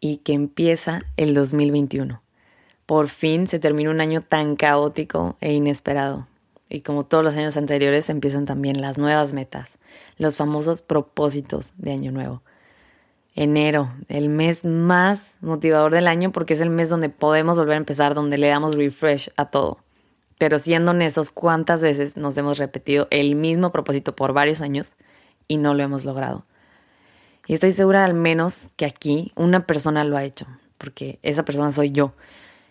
y que empieza el 2021. Por fin se termina un año tan caótico e inesperado. Y como todos los años anteriores empiezan también las nuevas metas, los famosos propósitos de Año Nuevo. Enero, el mes más motivador del año porque es el mes donde podemos volver a empezar, donde le damos refresh a todo. Pero siendo honestos, ¿cuántas veces nos hemos repetido el mismo propósito por varios años y no lo hemos logrado? Y estoy segura al menos que aquí una persona lo ha hecho, porque esa persona soy yo.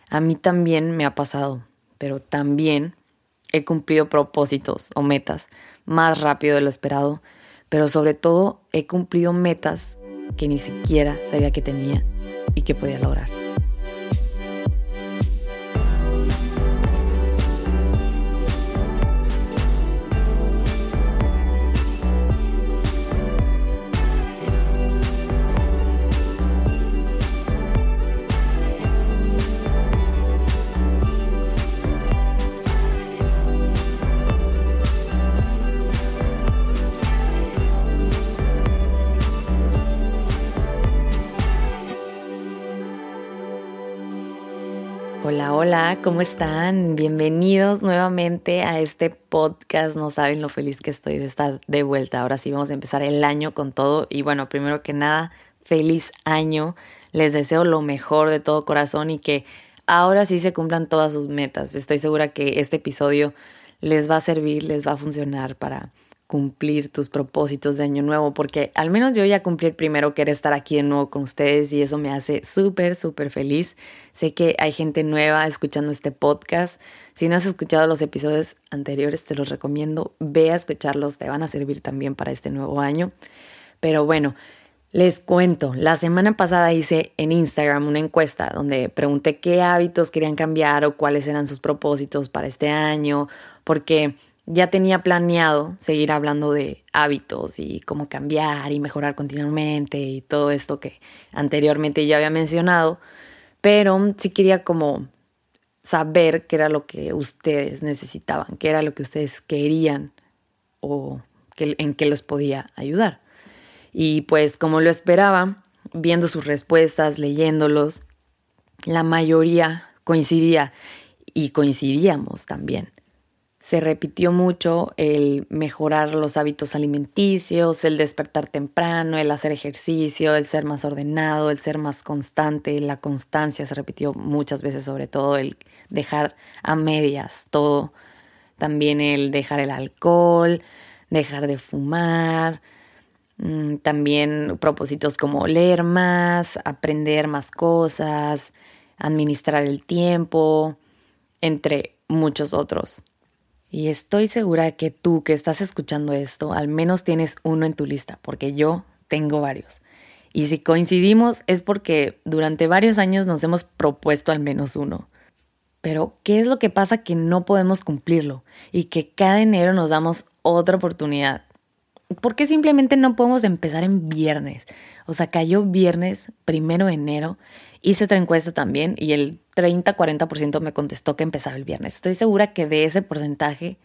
A mí también me ha pasado, pero también he cumplido propósitos o metas más rápido de lo esperado, pero sobre todo he cumplido metas que ni siquiera sabía que tenía y que podía lograr. Hola, ¿cómo están? Bienvenidos nuevamente a este podcast. No saben lo feliz que estoy de estar de vuelta. Ahora sí vamos a empezar el año con todo. Y bueno, primero que nada, feliz año. Les deseo lo mejor de todo corazón y que ahora sí se cumplan todas sus metas. Estoy segura que este episodio les va a servir, les va a funcionar para cumplir tus propósitos de año nuevo, porque al menos yo ya cumplí el primero, que era estar aquí de nuevo con ustedes y eso me hace súper, súper feliz. Sé que hay gente nueva escuchando este podcast. Si no has escuchado los episodios anteriores, te los recomiendo, ve a escucharlos, te van a servir también para este nuevo año. Pero bueno, les cuento, la semana pasada hice en Instagram una encuesta donde pregunté qué hábitos querían cambiar o cuáles eran sus propósitos para este año, porque ya tenía planeado seguir hablando de hábitos y cómo cambiar y mejorar continuamente y todo esto que anteriormente ya había mencionado, pero sí quería como saber qué era lo que ustedes necesitaban, qué era lo que ustedes querían o en qué los podía ayudar. Y pues como lo esperaba, viendo sus respuestas, leyéndolos, la mayoría coincidía y coincidíamos también se repitió mucho el mejorar los hábitos alimenticios, el despertar temprano, el hacer ejercicio, el ser más ordenado, el ser más constante, la constancia se repitió muchas veces, sobre todo el dejar a medias todo, también el dejar el alcohol, dejar de fumar, mm, también propósitos como leer más, aprender más cosas, administrar el tiempo, entre muchos otros. Y estoy segura que tú que estás escuchando esto, al menos tienes uno en tu lista, porque yo tengo varios. Y si coincidimos es porque durante varios años nos hemos propuesto al menos uno. Pero, ¿qué es lo que pasa que no podemos cumplirlo? Y que cada enero nos damos otra oportunidad. ¿Por qué simplemente no podemos empezar en viernes? O sea, cayó viernes, primero de enero, hice otra encuesta también y el 30-40% me contestó que empezaba el viernes. Estoy segura que de ese porcentaje,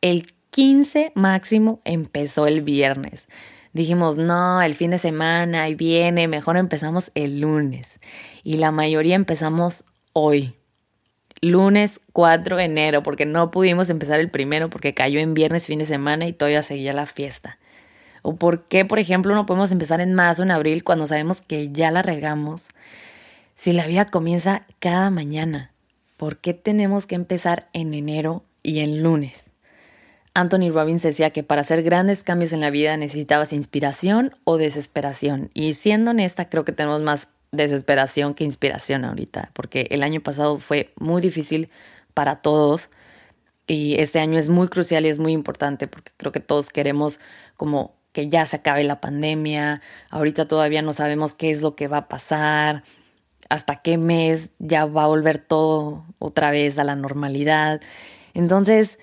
el 15 máximo empezó el viernes. Dijimos, no, el fin de semana y viene, mejor empezamos el lunes. Y la mayoría empezamos hoy, lunes 4 de enero, porque no pudimos empezar el primero porque cayó en viernes, fin de semana y todavía seguía la fiesta. O por qué, por ejemplo, no podemos empezar en marzo, en abril, cuando sabemos que ya la regamos. Si la vida comienza cada mañana, ¿por qué tenemos que empezar en enero y en lunes? Anthony Robbins decía que para hacer grandes cambios en la vida necesitabas inspiración o desesperación. Y siendo honesta, creo que tenemos más desesperación que inspiración ahorita, porque el año pasado fue muy difícil para todos y este año es muy crucial y es muy importante porque creo que todos queremos como que ya se acabe la pandemia, ahorita todavía no sabemos qué es lo que va a pasar, hasta qué mes ya va a volver todo otra vez a la normalidad. Entonces,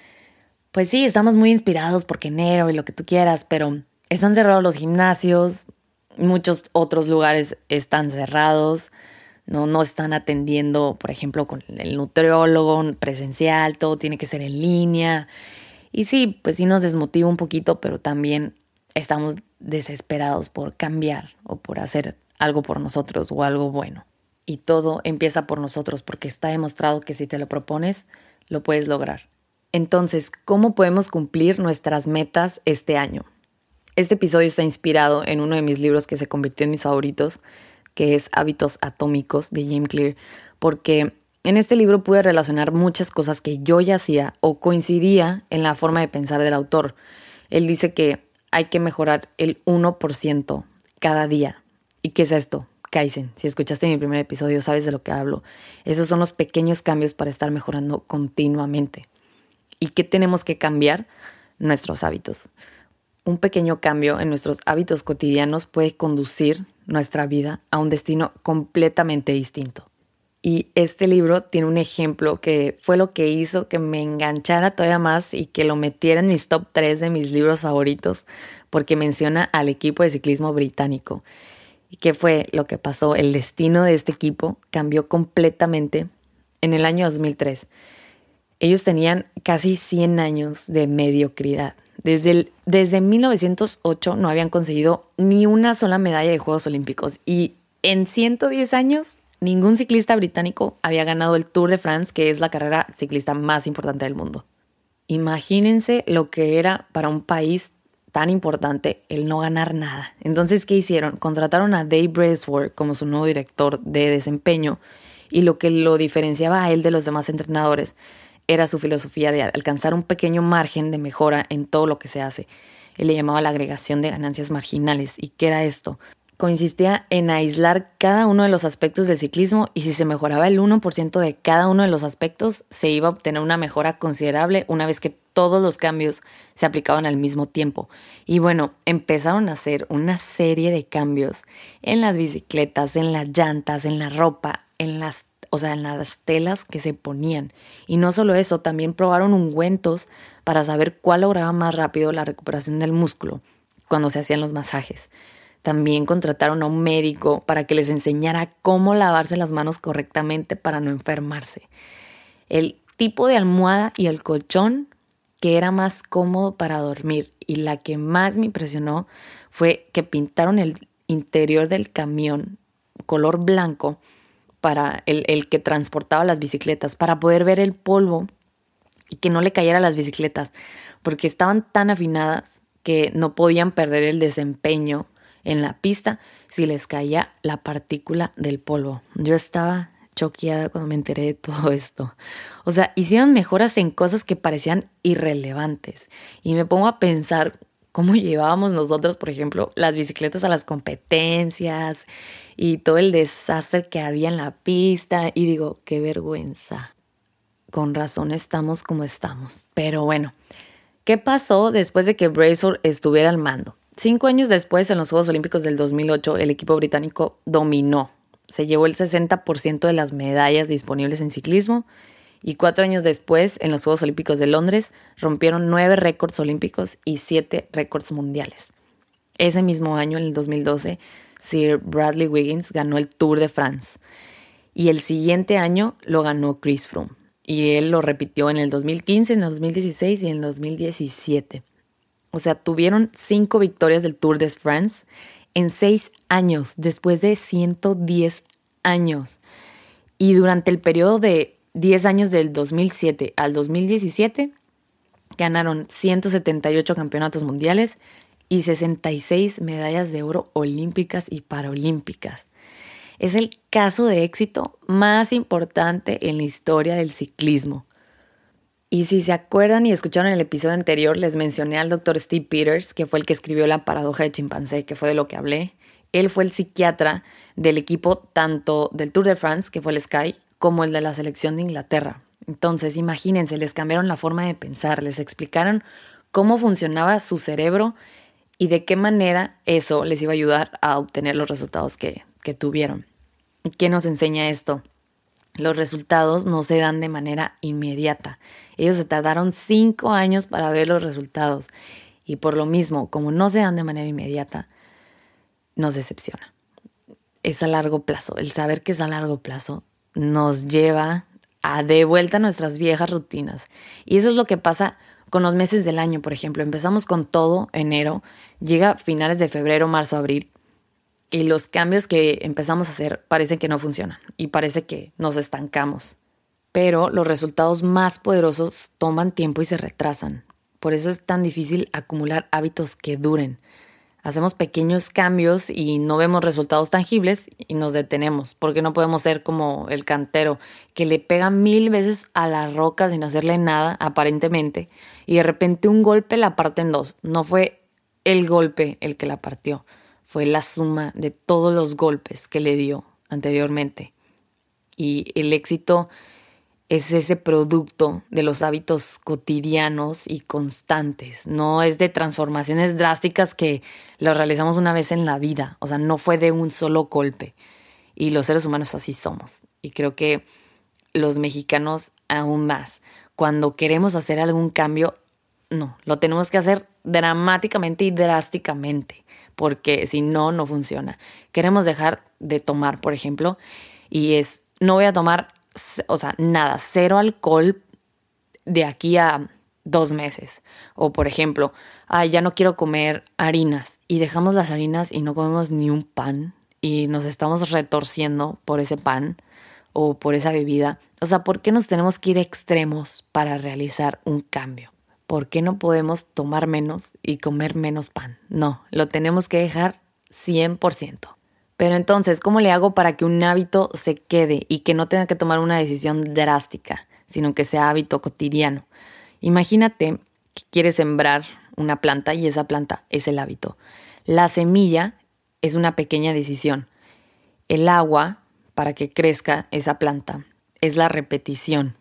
pues sí, estamos muy inspirados porque enero y lo que tú quieras, pero están cerrados los gimnasios, muchos otros lugares están cerrados, no, no están atendiendo, por ejemplo, con el nutriólogo presencial, todo tiene que ser en línea. Y sí, pues sí nos desmotiva un poquito, pero también estamos desesperados por cambiar o por hacer algo por nosotros o algo bueno. Y todo empieza por nosotros porque está demostrado que si te lo propones, lo puedes lograr. Entonces, ¿cómo podemos cumplir nuestras metas este año? Este episodio está inspirado en uno de mis libros que se convirtió en mis favoritos, que es Hábitos Atómicos de Jim Clear, porque en este libro pude relacionar muchas cosas que yo ya hacía o coincidía en la forma de pensar del autor. Él dice que hay que mejorar el 1% cada día. ¿Y qué es esto? Kaizen. Si escuchaste mi primer episodio, sabes de lo que hablo. Esos son los pequeños cambios para estar mejorando continuamente. ¿Y qué tenemos que cambiar? Nuestros hábitos. Un pequeño cambio en nuestros hábitos cotidianos puede conducir nuestra vida a un destino completamente distinto. Y este libro tiene un ejemplo que fue lo que hizo que me enganchara todavía más y que lo metiera en mis top 3 de mis libros favoritos, porque menciona al equipo de ciclismo británico. ¿Y qué fue lo que pasó? El destino de este equipo cambió completamente en el año 2003. Ellos tenían casi 100 años de mediocridad. Desde, desde 1908 no habían conseguido ni una sola medalla de Juegos Olímpicos y en 110 años ningún ciclista británico había ganado el Tour de France, que es la carrera ciclista más importante del mundo. Imagínense lo que era para un país tan importante el no ganar nada. Entonces, ¿qué hicieron? Contrataron a Dave Brailsford como su nuevo director de desempeño y lo que lo diferenciaba a él de los demás entrenadores era su filosofía de alcanzar un pequeño margen de mejora en todo lo que se hace. Él le llamaba la agregación de ganancias marginales. ¿Y qué era esto? consistía en aislar cada uno de los aspectos del ciclismo y si se mejoraba el 1% de cada uno de los aspectos, se iba a obtener una mejora considerable una vez que todos los cambios se aplicaban al mismo tiempo. Y bueno, empezaron a hacer una serie de cambios en las bicicletas, en las llantas, en la ropa, en las, o sea, en las telas que se ponían. Y no solo eso, también probaron ungüentos para saber cuál lograba más rápido la recuperación del músculo cuando se hacían los masajes. También contrataron a un médico para que les enseñara cómo lavarse las manos correctamente para no enfermarse. El tipo de almohada y el colchón que era más cómodo para dormir y la que más me impresionó fue que pintaron el interior del camión color blanco para el, que transportaba las bicicletas, para poder ver el polvo y que no le cayera a las bicicletas, porque estaban tan afinadas que no podían perder el desempeño en la pista si les caía la partícula del polvo. Yo estaba choqueada cuando me enteré de todo esto. O sea, hicieron mejoras en cosas que parecían irrelevantes. Y me pongo a pensar cómo llevábamos nosotros, por ejemplo, las bicicletas a las competencias y todo el desastre que había en la pista. Y digo, qué vergüenza. Con razón estamos como estamos. Pero bueno, ¿qué pasó después de que Bracer estuviera al mando? Cinco años después, en los Juegos Olímpicos del 2008, el equipo británico dominó. Se llevó el 60% de las medallas disponibles en ciclismo y cuatro años después, en los Juegos Olímpicos de Londres, rompieron nueve récords olímpicos y siete récords mundiales. Ese mismo año, en el 2012, Sir Bradley Wiggins ganó el Tour de France y el siguiente año lo ganó Chris Froome. Y él lo repitió en el 2015, en el 2016 y en el 2017. O sea, tuvieron cinco victorias del Tour de France en seis años, después de 110 años. Y durante el periodo de 10 años del 2007 al 2017, ganaron 178 campeonatos mundiales y 66 medallas de oro olímpicas y paraolímpicas. Es el caso de éxito más importante en la historia del ciclismo. Y si se acuerdan y escucharon el episodio anterior, les mencioné al doctor Steve Peters, que fue el que escribió La paradoja de chimpancé, que fue de lo que hablé. Él fue el psiquiatra del equipo tanto del Tour de France, que fue el Sky, como el de la selección de Inglaterra. Entonces, imagínense, les cambiaron la forma de pensar, les explicaron cómo funcionaba su cerebro y de qué manera eso les iba a ayudar a obtener los resultados que, que tuvieron. ¿Qué nos enseña esto? Los resultados no se dan de manera inmediata. Ellos se tardaron cinco años para ver los resultados. Y por lo mismo, como no se dan de manera inmediata, nos decepciona. Es a largo plazo. El saber que es a largo plazo nos lleva a de vuelta a nuestras viejas rutinas. Y eso es lo que pasa con los meses del año, por ejemplo. Empezamos con todo enero, llega finales de febrero, marzo, abril, Y los cambios que empezamos a hacer parece que no funcionan y parece que nos estancamos. Pero los resultados más poderosos toman tiempo y se retrasan. Por eso es tan difícil acumular hábitos que duren. Hacemos pequeños cambios y no vemos resultados tangibles y nos detenemos, porque no podemos ser como el cantero que le pega mil veces a la roca sin hacerle nada, aparentemente, y de repente un golpe la parte en dos. No fue el golpe el que la partió, fue la suma de todos los golpes que le dio anteriormente. Y el éxito es ese producto de los hábitos cotidianos y constantes, no es de transformaciones drásticas que las realizamos una vez en la vida, o sea, no fue de un solo golpe. Y los seres humanos así somos. Y creo que los mexicanos aún más. Cuando queremos hacer algún cambio, no, lo tenemos que hacer dramáticamente y drásticamente porque si no, no funciona. Queremos dejar de tomar, por ejemplo, y es, no voy a tomar, o sea, nada, cero alcohol de aquí a dos meses. O por ejemplo, ya no quiero comer harinas y dejamos las harinas y no comemos ni un pan y nos estamos retorciendo por ese pan o por esa bebida. O sea, ¿por qué nos tenemos que ir extremos para realizar un cambio? ¿Por qué no podemos tomar menos y comer menos pan? No, lo tenemos que dejar 100%. Pero entonces, ¿cómo le hago para que un hábito se quede y que no tenga que tomar una decisión drástica, sino que sea hábito cotidiano? Imagínate que quieres sembrar una planta y esa planta es el hábito. La semilla es una pequeña decisión. El agua, para que crezca esa planta, es la repetición.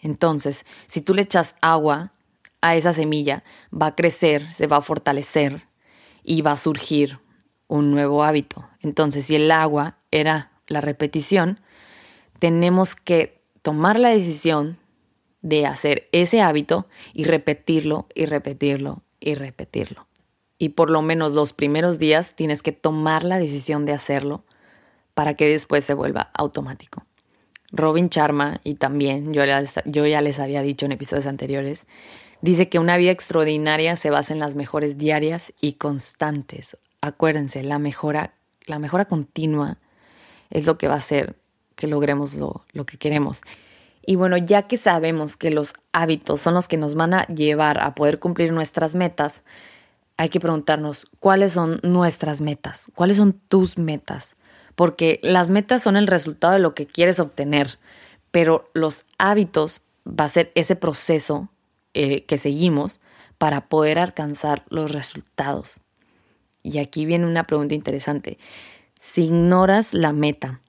Entonces, si tú le echas agua a esa semilla va a crecer, se va a fortalecer y va a surgir un nuevo hábito. Entonces, si el agua era la repetición, tenemos que tomar la decisión de hacer ese hábito y repetirlo y repetirlo y repetirlo. Y por lo menos los primeros días tienes que tomar la decisión de hacerlo para que después se vuelva automático. Robin Charma, y también yo, yo ya les había dicho en episodios anteriores, Dice que una vida extraordinaria se basa en las mejores diarias y constantes. Acuérdense, la mejora, la mejora continua es lo que va a hacer que logremos lo, lo que queremos. Y bueno, ya que sabemos que los hábitos son los que nos van a llevar a poder cumplir nuestras metas, hay que preguntarnos cuáles son nuestras metas, cuáles son tus metas, porque las metas son el resultado de lo que quieres obtener, pero los hábitos va a ser ese proceso eh, que seguimos para poder alcanzar los resultados. Y aquí viene una pregunta interesante. Si ignoras la meta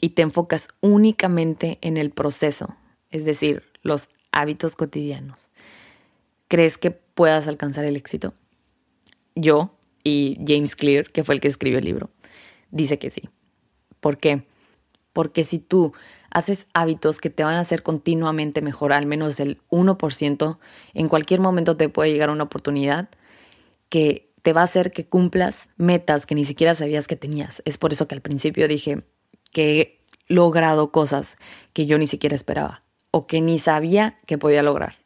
y te enfocas únicamente en el proceso, es decir, los hábitos cotidianos, ¿crees que puedas alcanzar el éxito? Yo y James Clear, que fue el que escribió el libro, dice que sí. ¿Por qué? Porque si tú haces hábitos que te van a hacer continuamente mejor, al menos el 1%, en cualquier momento te puede llegar una oportunidad que te va a hacer que cumplas metas que ni siquiera sabías que tenías. Es por eso que al principio dije que he logrado cosas que yo ni siquiera esperaba o que ni sabía que podía lograr.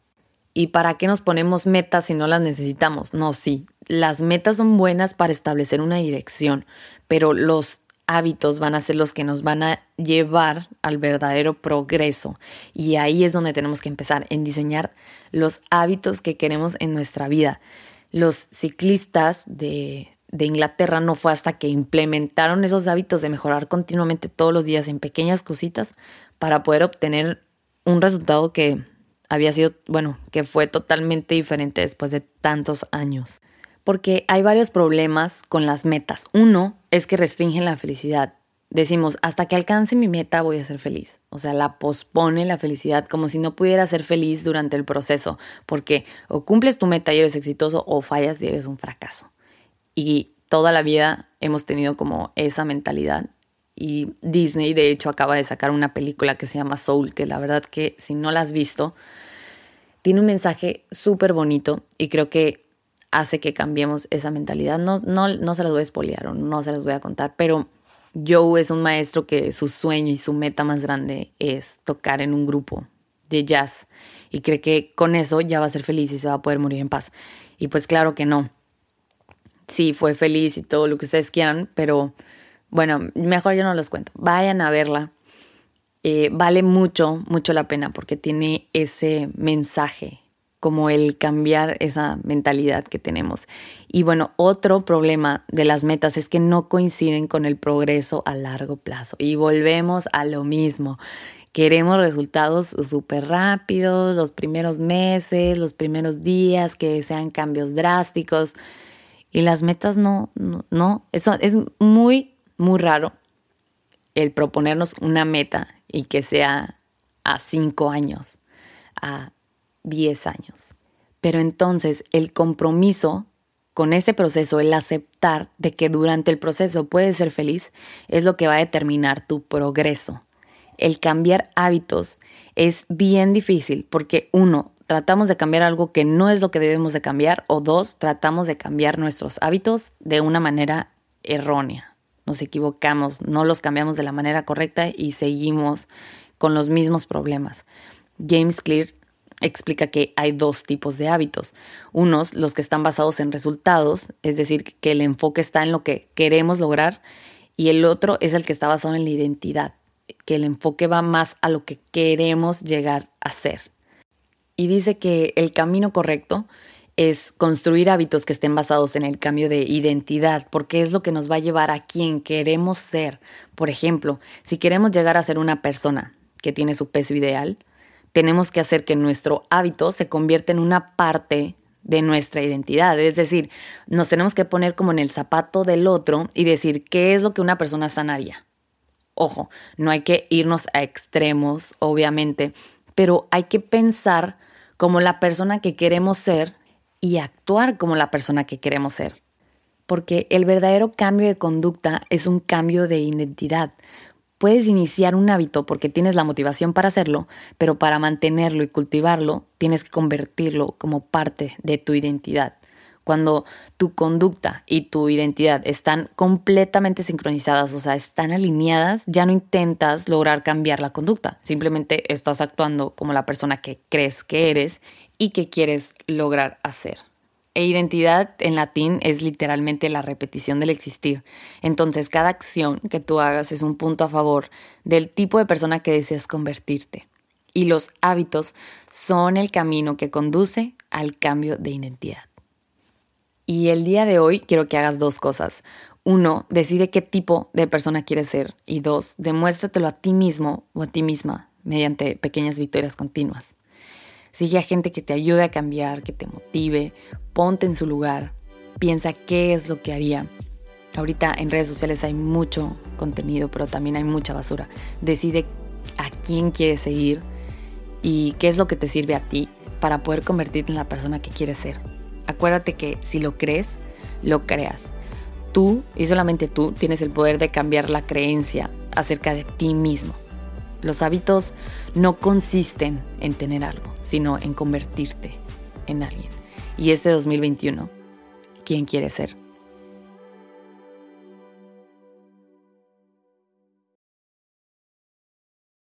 ¿Y para qué nos ponemos metas si no las necesitamos? No, sí, las metas son buenas para establecer una dirección, pero los hábitos van a ser los que nos van a llevar al verdadero progreso. Y ahí es donde tenemos que empezar, en diseñar los hábitos que queremos en nuestra vida. Los ciclistas de, de Inglaterra no fue hasta que implementaron esos hábitos de mejorar continuamente todos los días en pequeñas cositas para poder obtener un resultado que había sido, bueno, que fue totalmente diferente después de tantos años porque hay varios problemas con las metas. Uno es que restringen la felicidad. Decimos, hasta que alcance mi meta voy a ser feliz. O sea, la pospone la felicidad como si no pudiera ser feliz durante el proceso, porque o cumples tu meta y eres exitoso o fallas y eres un fracaso. Y toda la vida hemos tenido como esa mentalidad. Y Disney, de hecho, acaba de sacar una película que se llama Soul, que la verdad que si no la has visto, tiene un mensaje súper bonito y creo que hace que cambiemos esa mentalidad. No, no, no se las voy a espolear o no se las voy a contar, pero Joe es un maestro que su sueño y su meta más grande es tocar en un grupo de jazz y cree que con eso ya va a ser feliz y se va a poder morir en paz. Y pues claro que no. sí, fue feliz y todo lo que ustedes quieran, pero bueno, mejor yo no los cuento. Vayan a verla. Eh, vale mucho, mucho la pena porque tiene ese mensaje, como el cambiar esa mentalidad que tenemos. Y bueno, otro problema de las metas es que no coinciden con el progreso a largo plazo. Y volvemos a lo mismo. Queremos resultados súper rápidos, los primeros meses, los primeros días, que sean cambios drásticos. Y las metas no, no, no. Eso es muy, muy raro el proponernos una meta y que sea a cinco años, a diez años. Pero entonces el compromiso con ese proceso, el aceptar de que durante el proceso puedes ser feliz, es lo que va a determinar tu progreso. El cambiar hábitos es bien difícil porque uno, tratamos de cambiar algo que no es lo que debemos de cambiar o dos, tratamos de cambiar nuestros hábitos de una manera errónea nos equivocamos, no los cambiamos de la manera correcta y seguimos con los mismos problemas. James Clear explica que hay dos tipos de hábitos. Unos, los que están basados en resultados, es decir, que el enfoque está en lo que queremos lograr, y el otro es el que está basado en la identidad, que el enfoque va más a lo que queremos llegar a ser. Y dice que el camino correcto es construir hábitos que estén basados en el cambio de identidad, porque es lo que nos va a llevar a quien queremos ser. Por ejemplo, si queremos llegar a ser una persona que tiene su peso ideal, tenemos que hacer que nuestro hábito se convierta en una parte de nuestra identidad. Es decir, nos tenemos que poner como en el zapato del otro y decir qué es lo que una persona sanaría. Ojo, no hay que irnos a extremos, obviamente, pero hay que pensar como la persona que queremos ser y actuar como la persona que queremos ser. Porque el verdadero cambio de conducta es un cambio de identidad. Puedes iniciar un hábito porque tienes la motivación para hacerlo, pero para mantenerlo y cultivarlo tienes que convertirlo como parte de tu identidad. Cuando tu conducta y tu identidad están completamente sincronizadas, o sea, están alineadas, ya no intentas lograr cambiar la conducta, simplemente estás actuando como la persona que crees que eres y que quieres lograr hacer. E identidad en latín es literalmente la repetición del existir. Entonces, cada acción que tú hagas es un punto a favor del tipo de persona que deseas convertirte. Y los hábitos son el camino que conduce al cambio de identidad. Y el día de hoy quiero que hagas dos cosas. Uno, decide qué tipo de persona quieres ser. Y dos, demuéstratelo a ti mismo o a ti misma mediante pequeñas victorias continuas. Sigue a gente que te ayude a cambiar, que te motive, ponte en su lugar, piensa qué es lo que haría. Ahorita en redes sociales hay mucho contenido, pero también hay mucha basura. Decide a quién quieres seguir y qué es lo que te sirve a ti para poder convertirte en la persona que quieres ser. Acuérdate que si lo crees, lo creas. Tú y solamente tú tienes el poder de cambiar la creencia acerca de ti mismo. Los hábitos no consisten en tener algo, sino en convertirte en alguien. Y este 2021, ¿quién quiere ser?